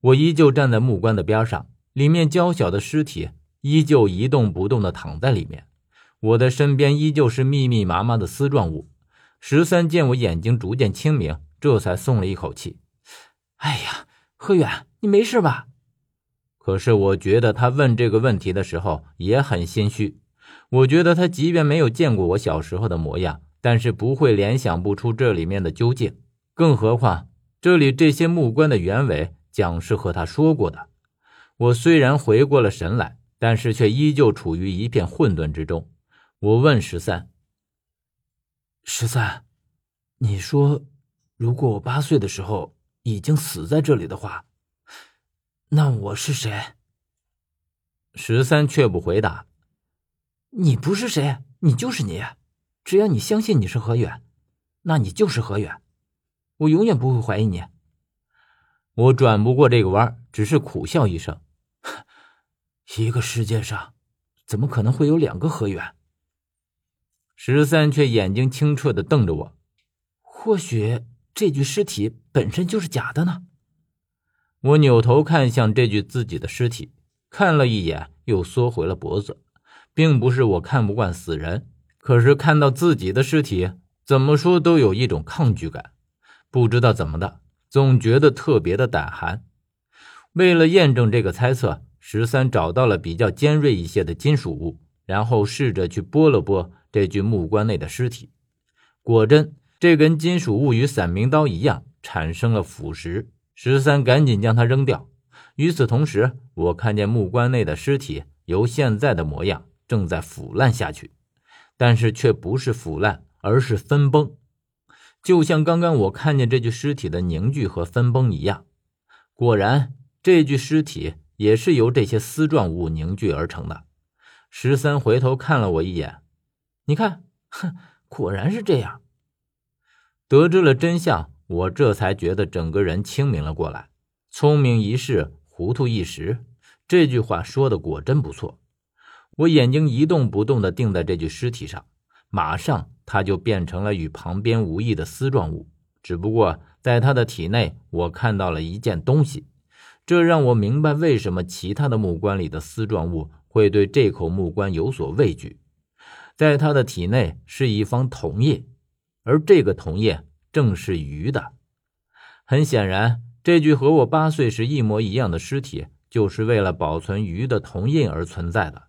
我依旧站在木棺的边上，里面娇小的尸体依旧一动不动的躺在里面，我的身边依旧是密密麻麻的丝状物。十三见我眼睛逐渐清明，这才松了一口气。哎呀，何远，你没事吧？可是我觉得他问这个问题的时候也很心虚。我觉得他即便没有见过我小时候的模样，但是不会联想不出这里面的究竟。更何况这里这些木棺的原委，蒋氏和他说过的。我虽然回过了神来，但是却依旧处于一片混沌之中。我问十三：“十三，你说，如果我八岁的时候已经死在这里的话？”那我是谁？十三却不回答。你不是谁，你就是你。只要你相信你是何远，那你就是何远。我永远不会怀疑你。我转不过这个弯，只是苦笑一声。一个世界上，怎么可能会有两个何远？十三却眼睛清澈的瞪着我。或许这具尸体本身就是假的呢？我扭头看向这具自己的尸体，看了一眼，又缩回了脖子。并不是我看不惯死人，可是看到自己的尸体，怎么说都有一种抗拒感。不知道怎么的，总觉得特别的胆寒。为了验证这个猜测，十三找到了比较尖锐一些的金属物，然后试着去拨了拨这具木棺内的尸体。果真，这根金属物与散明刀一样，产生了腐蚀。十三赶紧将它扔掉。与此同时，我看见木棺内的尸体由现在的模样正在腐烂下去，但是却不是腐烂，而是分崩，就像刚刚我看见这具尸体的凝聚和分崩一样。果然，这具尸体也是由这些丝状物凝聚而成的。十三回头看了我一眼，你看，哼，果然是这样。得知了真相。我这才觉得整个人清明了过来。聪明一世，糊涂一时，这句话说的果真不错。我眼睛一动不动地定在这具尸体上，马上它就变成了与旁边无异的丝状物。只不过在它的体内，我看到了一件东西，这让我明白为什么其他的木棺里的丝状物会对这口木棺有所畏惧。在它的体内是一方铜印，而这个铜印。正是鱼的，很显然，这具和我八岁时一模一样的尸体，就是为了保存鱼的铜印而存在的。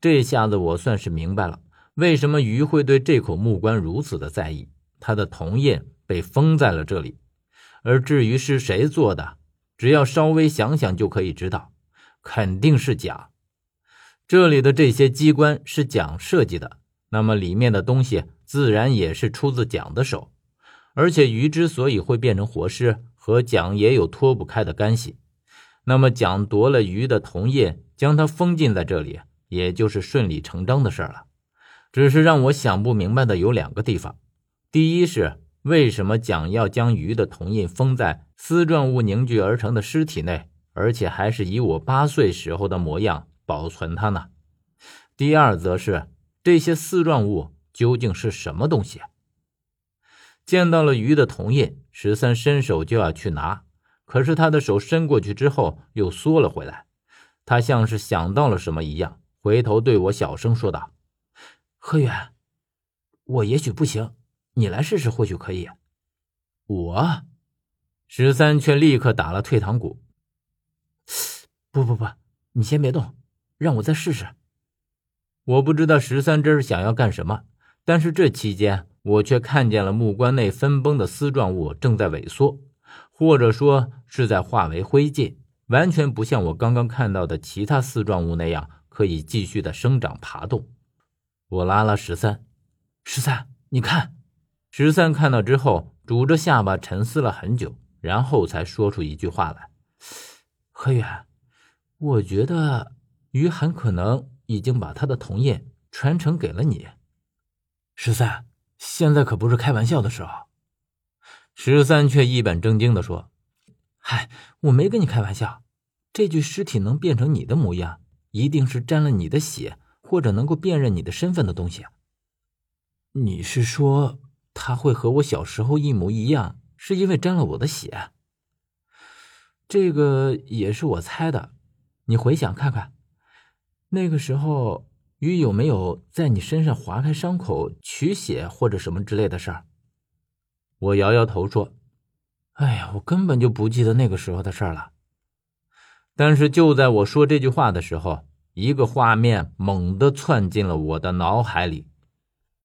这下子我算是明白了，为什么鱼会对这口木棺如此的在意。它的铜印被封在了这里，而至于是谁做的，只要稍微想想就可以知道，肯定是蒋。这里的这些机关是蒋设计的，那么里面的东西自然也是出自蒋的手。而且鱼之所以会变成活尸，和蒋也有脱不开的干系。那么蒋夺了鱼的铜印，将它封禁在这里，也就是顺理成章的事了。只是让我想不明白的有两个地方：第一是为什么蒋要将鱼的铜印封在丝状物凝聚而成的尸体内，而且还是以我八岁时候的模样保存它呢？第二则是这些丝状物究竟是什么东西？见到了鱼的铜印，十三伸手就要去拿，可是他的手伸过去之后又缩了回来。他像是想到了什么一样，回头对我小声说道：“何远，我也许不行，你来试试，或许可以。”我，十三却立刻打了退堂鼓：“不不不，你先别动，让我再试试。”我不知道十三这是想要干什么，但是这期间。我却看见了木棺内分崩的丝状物正在萎缩，或者说是在化为灰烬，完全不像我刚刚看到的其他丝状物那样可以继续的生长爬动。我拉了十三，十三，你看。十三看到之后，拄着下巴沉思了很久，然后才说出一句话来：“何远，我觉得于涵可能已经把他的铜印传承给了你。”十三。现在可不是开玩笑的时候，十三却一本正经的说：“嗨，我没跟你开玩笑。这具尸体能变成你的模样，一定是沾了你的血，或者能够辨认你的身份的东西。你是说他会和我小时候一模一样，是因为沾了我的血？”这个也是我猜的。你回想看看，那个时候鱼有没有在你身上划开伤口取血或者什么之类的事儿？我摇摇头说：“哎呀，我根本就不记得那个时候的事儿了。”但是就在我说这句话的时候，一个画面猛地窜进了我的脑海里。